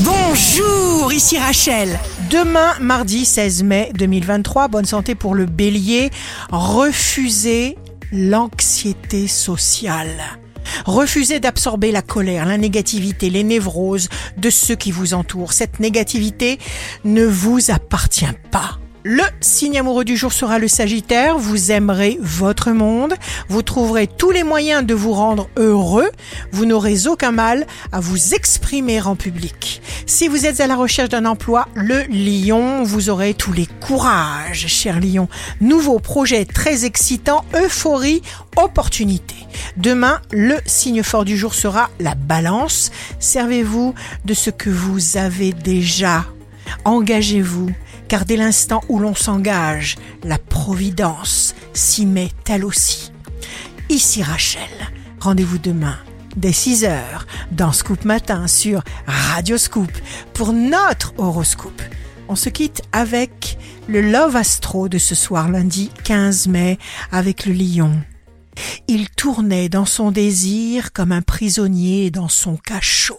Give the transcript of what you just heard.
Bonjour, ici Rachel. Demain, mardi 16 mai 2023, bonne santé pour le bélier. Refusez l'anxiété sociale. Refusez d'absorber la colère, la négativité, les névroses de ceux qui vous entourent. Cette négativité ne vous appartient pas. Le signe amoureux du jour sera le Sagittaire. Vous aimerez votre monde. Vous trouverez tous les moyens de vous rendre heureux. Vous n'aurez aucun mal à vous exprimer en public. Si vous êtes à la recherche d'un emploi, le Lion, vous aurez tous les courages, cher Lion. Nouveau projet très excitant, euphorie, opportunité. Demain, le signe fort du jour sera la balance. Servez-vous de ce que vous avez déjà. Engagez-vous car dès l'instant où l'on s'engage, la Providence s'y met elle aussi. Ici Rachel, rendez-vous demain dès 6 heures dans Scoop Matin sur Radio Scoop pour notre horoscope. On se quitte avec le Love Astro de ce soir lundi 15 mai avec le lion. Il tournait dans son désir comme un prisonnier dans son cachot.